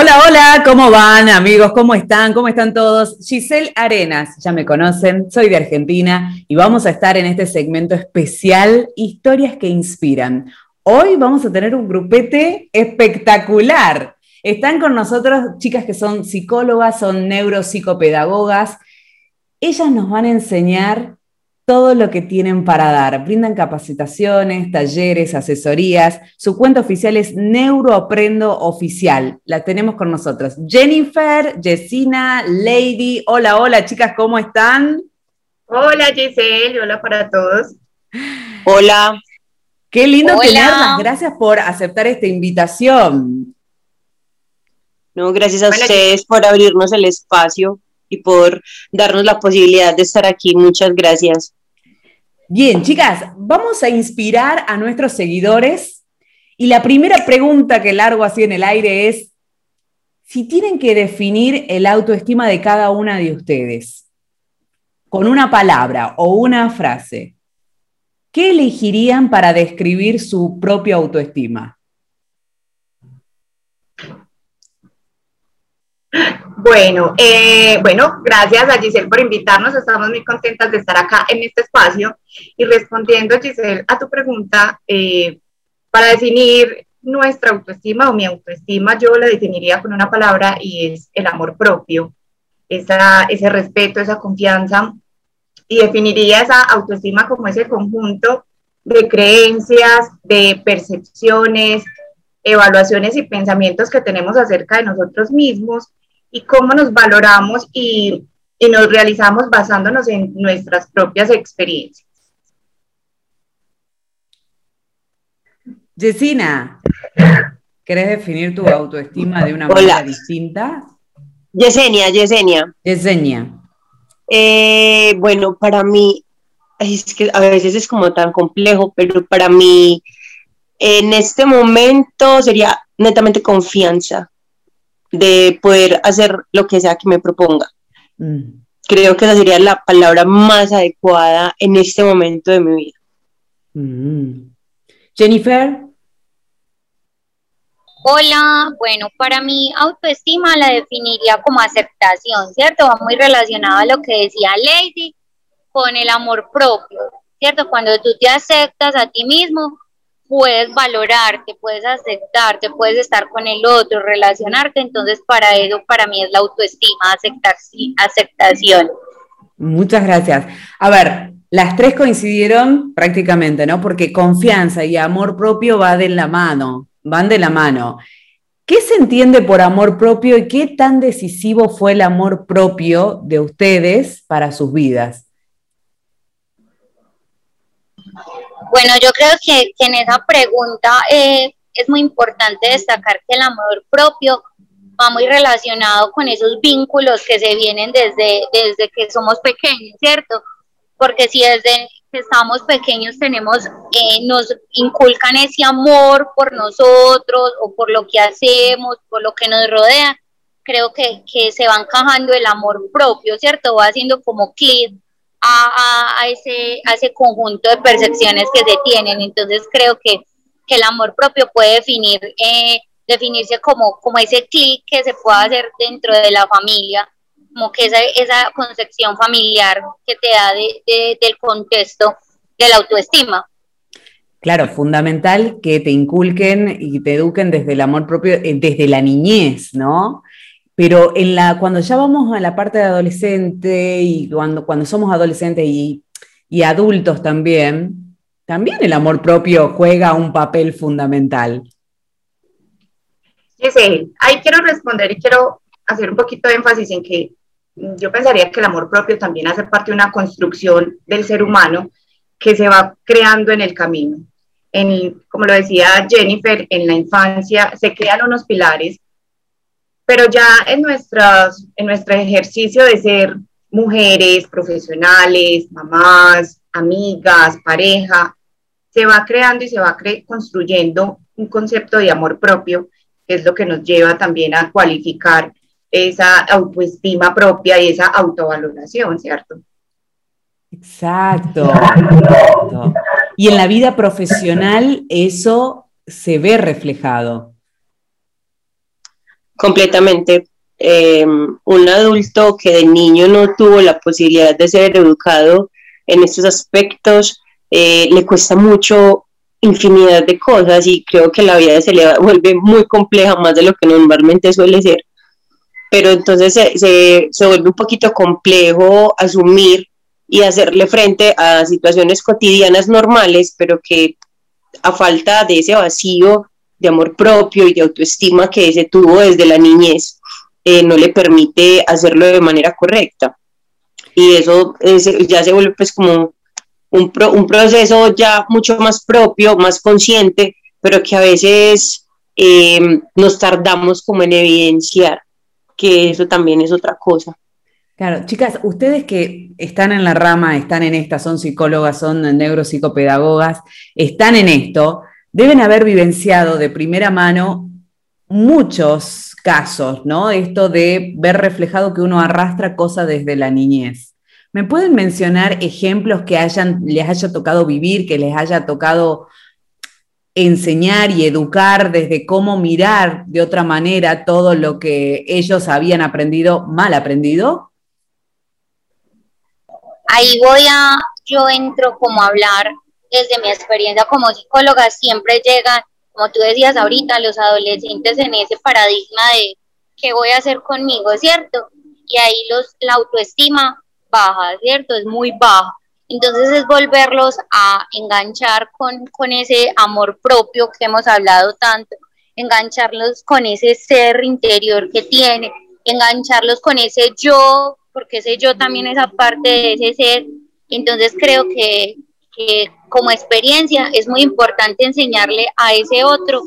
Hola, hola, ¿cómo van amigos? ¿Cómo están? ¿Cómo están todos? Giselle Arenas, ya me conocen, soy de Argentina y vamos a estar en este segmento especial Historias que Inspiran. Hoy vamos a tener un grupete espectacular. Están con nosotros chicas que son psicólogas, son neuropsicopedagogas. Ellas nos van a enseñar todo lo que tienen para dar. Brindan capacitaciones, talleres, asesorías. Su cuenta oficial es Neuroaprendo Oficial. La tenemos con nosotros. Jennifer, Jessina, Lady. Hola, hola, chicas, ¿cómo están? Hola, Giselle. Hola para todos. Hola. Qué lindo tenerlas. Gracias por aceptar esta invitación. No, gracias a ustedes por abrirnos el espacio y por darnos la posibilidad de estar aquí. Muchas gracias. Bien, chicas, vamos a inspirar a nuestros seguidores y la primera pregunta que largo así en el aire es, si tienen que definir el autoestima de cada una de ustedes con una palabra o una frase, ¿qué elegirían para describir su propia autoestima? Bueno, eh, bueno, gracias a Giselle por invitarnos. Estamos muy contentas de estar acá en este espacio y respondiendo, Giselle, a tu pregunta, eh, para definir nuestra autoestima o mi autoestima, yo la definiría con una palabra y es el amor propio, esa, ese respeto, esa confianza y definiría esa autoestima como ese conjunto de creencias, de percepciones, evaluaciones y pensamientos que tenemos acerca de nosotros mismos y cómo nos valoramos y, nos realizamos basándonos en nuestras propias experiencias. Yesina, ¿querés definir tu autoestima de una manera distinta? Yesenia, Yesenia. Yesenia. Eh, bueno, para mí, es que a veces es como tan complejo, pero para mí en este momento sería netamente confianza de poder hacer lo que sea que me proponga. Mm. Creo que esa sería la palabra más adecuada en este momento de mi vida. Mm. Jennifer. Hola, bueno, para mí autoestima la definiría como aceptación, ¿cierto? Va muy relacionado a lo que decía Lady con el amor propio, ¿cierto? Cuando tú te aceptas a ti mismo, puedes valorarte, puedes aceptarte, puedes estar con el otro, relacionarte, entonces para eso, para mí es la autoestima, aceptación. Muchas gracias. A ver, las tres coincidieron prácticamente, ¿no? Porque confianza y amor propio va de la mano, van de la mano. ¿Qué se entiende por amor propio y qué tan decisivo fue el amor propio de ustedes para sus vidas? Bueno, yo creo que, en esa pregunta eh, es muy importante destacar que el amor propio va muy relacionado con esos vínculos que se vienen desde, desde que somos pequeños, ¿cierto? Porque si desde que estamos pequeños tenemos, eh, nos inculcan ese amor por nosotros o por lo que hacemos, por lo que nos rodea, creo que, que se va encajando el amor propio, ¿cierto? Va haciendo como clic a, ese, ese conjunto de percepciones que se tienen. Entonces creo que, el amor propio puede definir, eh, definirse como, como ese clic que se puede hacer dentro de la familia, como que esa, esa concepción familiar que te da del contexto de la autoestima. Claro, fundamental que te inculquen y te eduquen desde el amor propio, eh, desde la niñez, ¿no? Pero en la, cuando ya vamos a la parte de adolescente y cuando, cuando somos adolescentes y, adultos también, también el amor propio juega un papel fundamental. Sí, ahí quiero responder y quiero hacer un poquito de énfasis en que yo pensaría que el amor propio también hace parte de una construcción del ser humano que se va creando en el camino. En, como lo decía Jennifer, en la infancia se crean unos pilares pero ya en, nuestros, en nuestro ejercicio de ser mujeres, profesionales, mamás, amigas, pareja, se va creando y se va construyendo un concepto de amor propio, que es lo que nos lleva también a cualificar esa autoestima propia y esa autovaloración, ¿cierto? Exacto. Y en la vida profesional eso se ve reflejado. Completamente. Em, un adulto que de niño no tuvo la posibilidad de ser educado en estos aspectos, eh, le cuesta mucho infinidad de cosas y creo que la vida se le vuelve muy compleja, más de lo que normalmente suele ser. Pero entonces se, se vuelve un poquito complejo asumir y hacerle frente a situaciones cotidianas normales, pero que a falta de ese vacío de amor propio y de autoestima que se tuvo desde la niñez, eh, no le permite hacerlo de manera correcta. Y eso ya se vuelve pues como un, un, proceso ya mucho más propio, más consciente, pero que a veces eh, nos tardamos como en evidenciar que eso también es otra cosa. Claro, chicas, ustedes que están en la rama, están en esta, son psicólogas, son neuropsicopedagogas, están en esto, deben haber vivenciado de primera mano muchos casos, ¿no? Esto de ver reflejado que uno arrastra cosas desde la niñez. ¿Me pueden mencionar ejemplos que hayan, les haya tocado vivir, que les haya tocado enseñar y educar desde cómo mirar de otra manera todo lo que ellos habían aprendido, mal aprendido? ahí voy a, yo entro como a hablar desde mi experiencia como psicóloga, siempre llegan, como tú decías ahorita, los adolescentes en ese paradigma de qué voy a hacer conmigo, ¿cierto? Y ahí los, la autoestima baja, ¿cierto? Es muy baja. Entonces es volverlos a enganchar con, con ese amor propio que hemos hablado tanto, engancharlos con ese ser interior que tiene, engancharlos con ese yo porque sé yo también esa parte de ese ser. Entonces creo que, como experiencia es muy importante enseñarle a ese otro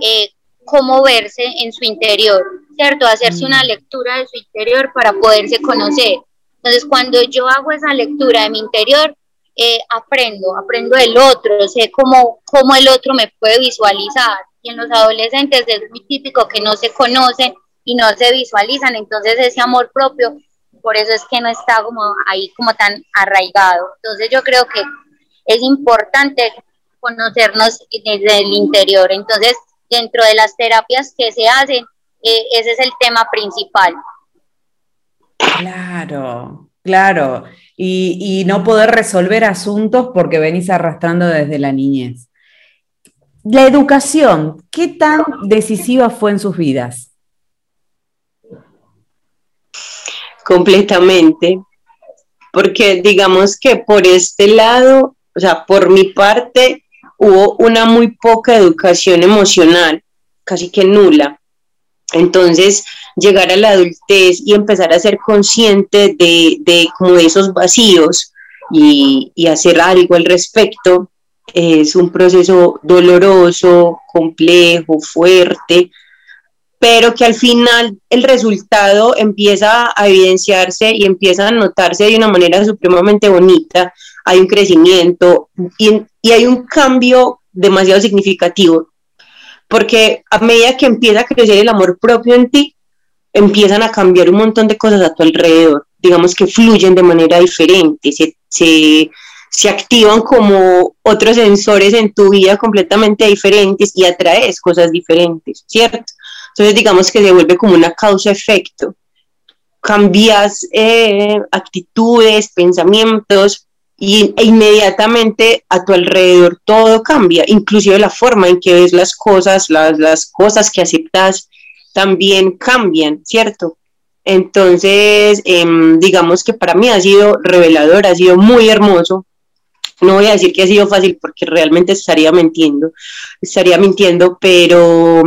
eh, cómo verse en su interior, ¿cierto? Hacerse una mm. lectura de su interior para poderse conocer. Entonces cuando yo hago esa lectura de mi interior, eh, aprendo, aprendo del otro, sé cómo, cómo el otro me puede visualizar. Y en los adolescentes es muy típico que no se conocen y no se visualizan, entonces ese amor propio por eso es que no está como ahí como tan arraigado. Entonces yo creo que es importante conocernos desde el interior. Entonces, dentro de las terapias que se hacen, eh, ese es el tema principal. Claro, claro. Y, y no poder resolver asuntos porque venís arrastrando desde la niñez. La educación, ¿qué tan decisiva fue en sus vidas? completamente, porque digamos que por este lado, o sea, por mi parte, hubo una muy poca educación emocional, casi que nula. Entonces, llegar a la adultez y empezar a ser consciente de, de como esos vacíos y, y hacer algo al respecto es un proceso doloroso, complejo, fuerte, pero que al final el resultado empieza a evidenciarse y empieza a notarse de una manera supremamente bonita, hay un crecimiento y, y hay un cambio demasiado significativo, porque a medida que empieza a crecer el amor propio en ti, empiezan a cambiar un montón de cosas a tu alrededor, digamos que fluyen de manera diferente, se, se, se activan como otros sensores en tu vida completamente diferentes y atraes cosas diferentes, ¿cierto? Entonces digamos que se vuelve como una causa-efecto. Cambias eh, actitudes, pensamientos y, e inmediatamente a tu alrededor todo cambia, inclusive la forma en que ves las cosas, las, las cosas que aceptas también cambian, ¿cierto? Entonces, em, digamos que para mí ha sido revelador, ha sido muy hermoso. No voy a decir que ha sido fácil porque realmente estaría mintiendo, estaría mintiendo, pero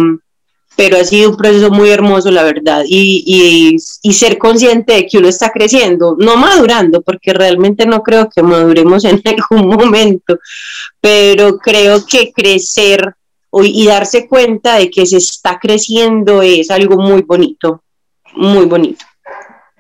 pero ha sido un proceso muy hermoso, la verdad, y, y, ser consciente de que uno está creciendo, no madurando, porque realmente no creo que maduremos en algún momento, pero creo que crecer y darse cuenta de que se está creciendo es algo muy bonito, muy bonito.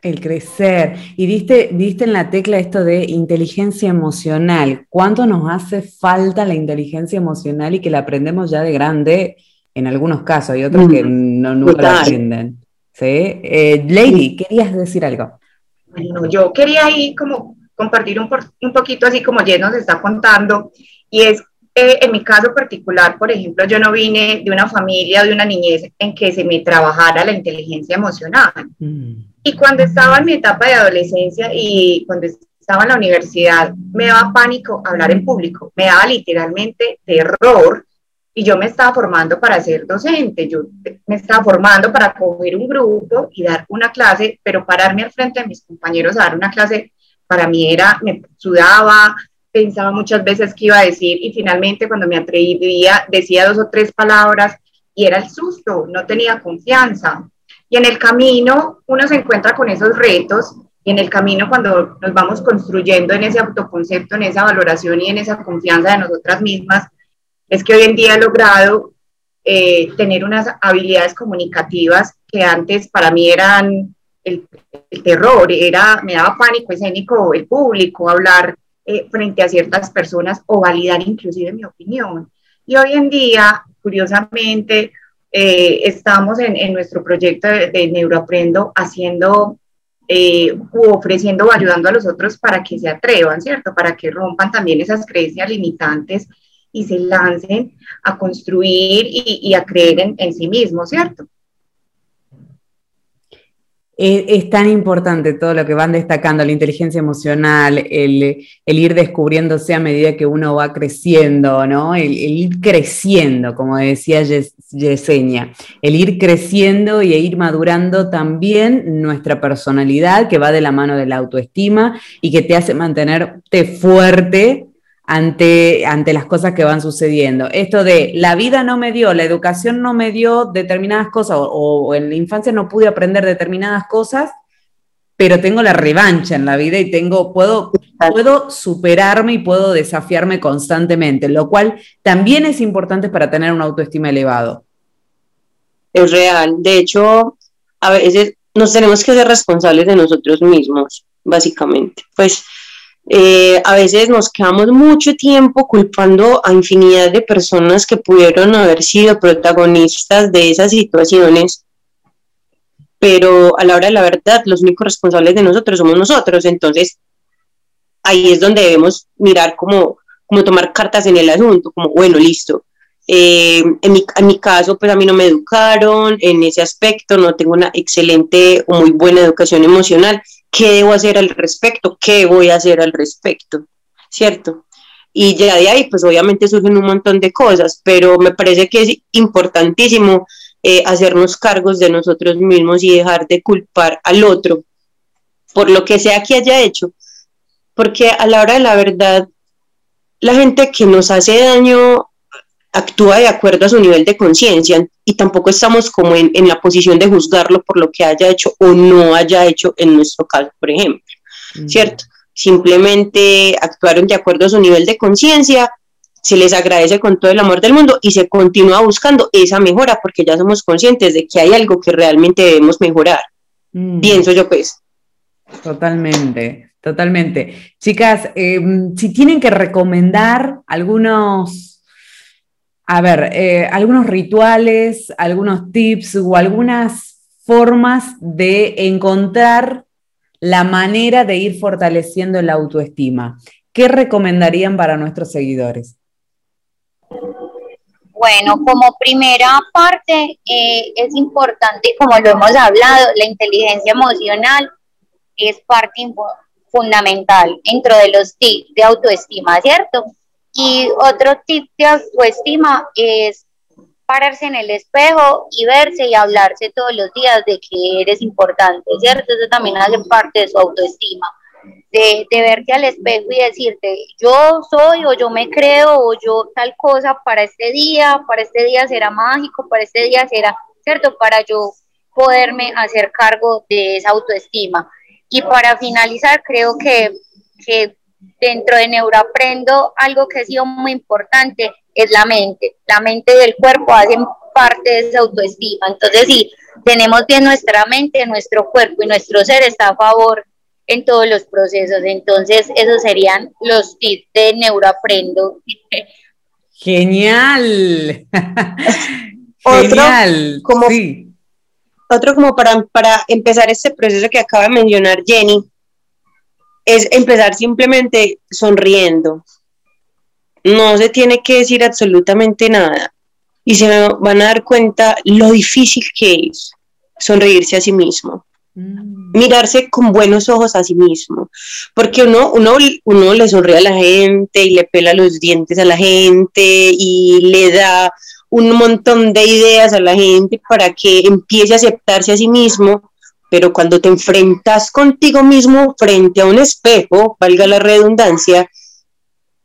El crecer. Y diste, diste en la tecla esto de inteligencia emocional. ¿Cuánto nos hace falta la inteligencia emocional y que la aprendemos ya de grande? En algunos casos, hay otros que mm, no, nunca lo aprenden. ¿sí? Eh, Lady, ¿querías decir algo? Bueno, yo quería ahí como compartir un, un poquito así como Jen nos está contando, y es eh, en mi caso particular, por ejemplo, yo no vine de una familia, de una niñez en que se me trabajara la inteligencia emocional. Mm. Y cuando estaba en mi etapa de adolescencia y cuando estaba en la universidad, me daba pánico hablar en público, me daba literalmente terror y yo me estaba formando para ser docente, yo me estaba formando para coger un grupo y dar una clase, pero pararme al frente de mis compañeros a dar una clase para mí era, me sudaba, pensaba muchas veces qué iba a decir y finalmente cuando me atrevía decía dos o tres palabras y era el susto, no tenía confianza. Y en el camino uno se encuentra con esos retos y en el camino cuando nos vamos construyendo en ese autoconcepto, en esa valoración y en esa confianza de nosotras mismas, es que hoy en día he logrado eh, tener unas habilidades comunicativas que antes para mí eran el, terror, era, me daba pánico escénico el público, hablar eh, frente a ciertas personas o validar inclusive mi opinión. Y hoy en día, curiosamente, eh, estamos en, nuestro proyecto de, Neuroaprendo haciendo eh, ofreciendo o ayudando a los otros para que se atrevan, ¿cierto? Para que rompan también esas creencias limitantes y se lancen a construir y, a creer en, sí mismos, ¿cierto? Es, tan importante todo lo que van destacando, la inteligencia emocional, el, ir descubriéndose a medida que uno va creciendo, ¿no? El, ir creciendo, como decía Yesenia, el ir creciendo y ir madurando también nuestra personalidad, que va de la mano de la autoestima y que te hace mantenerte fuerte ante, ante las cosas que van sucediendo. Esto de la vida no me dio, la educación no me dio determinadas cosas, o, en la infancia no pude aprender determinadas cosas, pero tengo la revancha en la vida y tengo, puedo, puedo superarme y puedo desafiarme constantemente, lo cual también es importante para tener una autoestima elevado. Es real. De hecho, a veces nos tenemos que ser responsables de nosotros mismos, básicamente. Pues eh, a veces nos quedamos mucho tiempo culpando a infinidad de personas que pudieron haber sido protagonistas de esas situaciones, pero a la hora de la verdad, los únicos responsables de nosotros somos nosotros. Entonces, ahí es donde debemos mirar como, como tomar cartas en el asunto, como, bueno, listo. Eh, en, mi, en mi caso, pues a mí no me educaron en ese aspecto, no tengo una excelente o muy buena educación emocional ¿qué debo hacer al respecto? ¿Qué voy a hacer al respecto? ¿Cierto? Y ya de ahí, pues obviamente surgen un montón de cosas, pero me parece que es importantísimo eh, hacernos cargos de nosotros mismos y dejar de culpar al otro por lo que sea que haya hecho. Porque a la hora de la verdad, la gente que nos hace daño actúa de acuerdo a su nivel de conciencia y tampoco estamos como en, la posición de juzgarlo por lo que haya hecho o no haya hecho en nuestro caso, por ejemplo, ¿cierto? Simplemente actuaron de acuerdo a su nivel de conciencia, se les agradece con todo el amor del mundo y se continúa buscando esa mejora porque ya somos conscientes de que hay algo que realmente debemos mejorar. Mm. Pienso yo pues. Totalmente, totalmente. Chicas, em, si tienen que recomendar algunos a ver, eh, algunos rituales, algunos tips o algunas formas de encontrar la manera de ir fortaleciendo la autoestima. ¿Qué recomendarían para nuestros seguidores? Bueno, como primera parte eh, es importante, como lo hemos hablado, la inteligencia emocional es parte fundamental dentro de los tips de autoestima, ¿cierto? Y otro tip de autoestima es pararse en el espejo y verse y hablarse todos los días de que eres importante, ¿cierto? Eso también hace parte de su autoestima, de, de verte al espejo y decirte, yo soy o yo me creo o yo tal cosa para este día, para este día será mágico, para este día será, ¿cierto? Para yo poderme hacer cargo de esa autoestima. Y para finalizar, creo que, que dentro de Neuroaprendo, algo que ha sido muy importante es la mente. La mente y el cuerpo hacen parte de esa autoestima. Entonces, si tenemos bien nuestra mente, nuestro cuerpo y nuestro ser está a favor en todos los procesos. Entonces, esos serían los tips de Neuroaprendo. Genial. Genial. como, Otro como para, para empezar este proceso que acaba de mencionar Jenny, es empezar simplemente sonriendo. no se tiene que decir absolutamente nada y se van a dar cuenta lo difícil que es sonreírse a sí mismo. Mm. Mirarse con buenos ojos a sí mismo, porque uno, uno, uno le sonríe a la gente y le pela los dientes a la gente y le da un montón de ideas a la gente para que empiece a aceptarse a sí mismo, pero cuando te enfrentas contigo mismo frente a un espejo, valga la redundancia,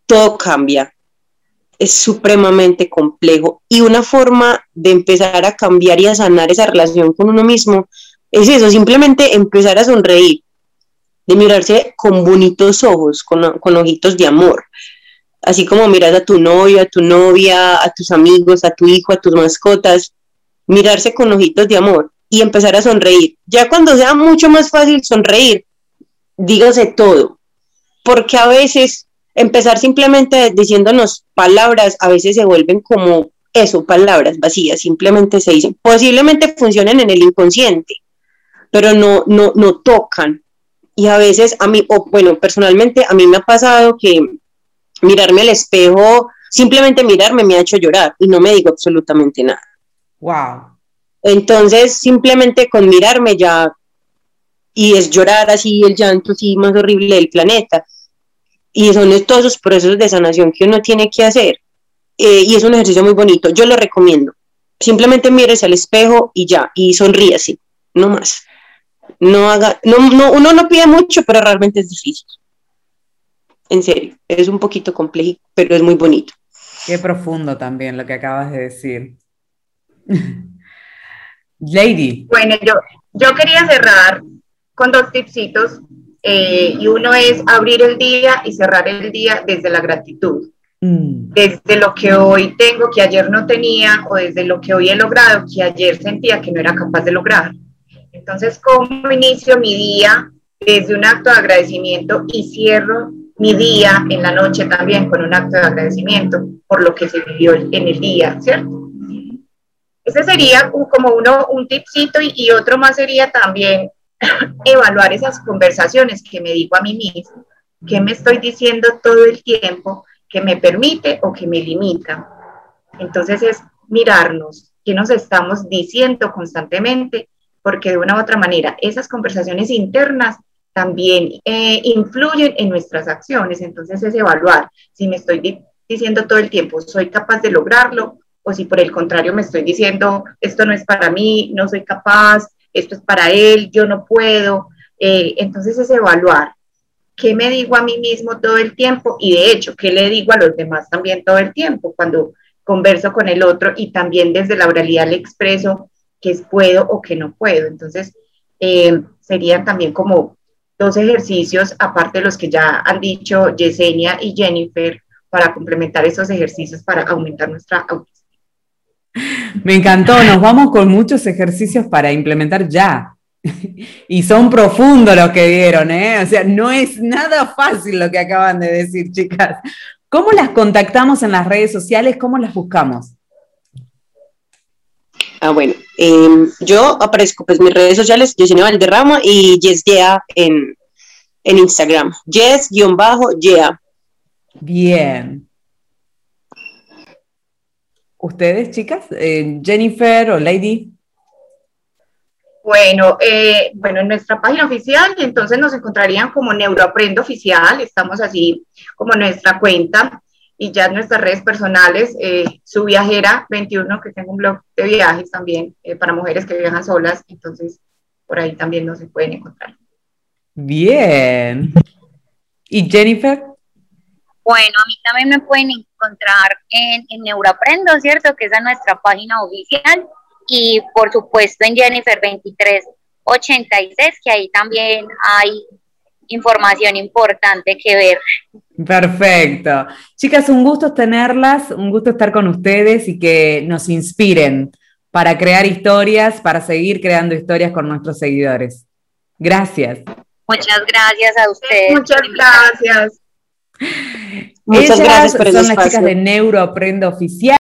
todo cambia. Es supremamente complejo y una forma de empezar a cambiar y a sanar esa relación con uno mismo es eso, simplemente empezar a sonreír, de mirarse con bonitos ojos, con, con ojitos de amor. Así como miras a tu novio, a tu novia, a tus amigos, a tu hijo, a tus mascotas, mirarse con ojitos de amor y empezar a sonreír. Ya cuando sea mucho más fácil sonreír, dígase todo, porque a veces empezar simplemente diciéndonos palabras a veces se vuelven como eso, palabras vacías, simplemente se dicen. Posiblemente funcionen en el inconsciente, pero no, no, no tocan. Y a veces a mí, o bueno, personalmente a mí me ha pasado que mirarme al espejo, simplemente mirarme me ha hecho llorar y no me digo absolutamente nada. Wow. Entonces, simplemente con mirarme ya, y es llorar así, el llanto así más horrible del planeta. Y son todos esos procesos de sanación que uno tiene que hacer. Eh, y es un ejercicio muy bonito, yo lo recomiendo. Simplemente mírese al espejo y ya, y sonríase, no más no haga, no, no, uno no pide mucho, pero realmente es difícil. En serio, es un poquito complejo, pero es muy bonito. Qué profundo también lo que acabas de decir. Lady. Bueno, yo, yo quería cerrar con dos tipsitos. Eh, y uno es abrir el día y cerrar el día desde la gratitud. Mm. Desde lo que hoy tengo que ayer no tenía o desde lo que hoy he logrado que ayer sentía que no era capaz de lograr. Entonces, ¿cómo inicio mi día desde un acto de agradecimiento y cierro mi día en la noche también con un acto de agradecimiento por lo que se vivió en el día, ¿cierto? Ese sería como uno, un tipcito y, otro más sería también evaluar esas conversaciones que me digo a mí mismo, que me estoy diciendo todo el tiempo, que me permite o que me limita. Entonces es mirarnos, qué nos estamos diciendo constantemente porque de una u otra manera esas conversaciones internas también eh, influyen en nuestras acciones. Entonces es evaluar si me estoy diciendo todo el tiempo, soy capaz de lograrlo, o si por el contrario me estoy diciendo, esto no es para mí, no soy capaz, esto es para él, yo no puedo. Eh, entonces es evaluar qué me digo a mí mismo todo el tiempo y de hecho, qué le digo a los demás también todo el tiempo cuando converso con el otro y también desde la oralidad le expreso es puedo o que no puedo. Entonces, eh, serían también como dos ejercicios, aparte de los que ya han dicho Yesenia y Jennifer, para complementar esos ejercicios para aumentar nuestra autoestima. Me encantó, nos vamos con muchos ejercicios para implementar ya. Y son profundos los que dieron, ¿eh? O sea, no es nada fácil lo que acaban de decir, chicas. ¿Cómo las contactamos en las redes sociales? ¿Cómo las buscamos? Ah, bueno, em, yo aparezco pues mis redes sociales, Yesenia Valderrama y Yesdea en, en Instagram. Yes-Yea. Bien. ¿Ustedes, chicas? Eh, Jennifer o Lady. Bueno, eh, bueno, en nuestra página oficial, entonces nos encontrarían como Neuroaprendo Oficial, estamos así como nuestra cuenta y ya en nuestras redes personales, eh, su viajera 21, que tengo un blog de viajes también eh, para mujeres que viajan solas, entonces por ahí también nos se pueden encontrar. Bien. ¿Y Jennifer? Bueno, a mí también me pueden encontrar en, en Neuroaprendo, ¿cierto? Que es nuestra página oficial. Y por supuesto en Jennifer 2386, que ahí también hay información importante que ver. Perfecto. Chicas, un gusto tenerlas, un gusto estar con ustedes y que nos inspiren para crear historias, para seguir creando historias con nuestros seguidores. Gracias. Muchas gracias a ustedes. Muchas gracias. Muchas gracias por el son las chicas de Neuroaprendo Oficial.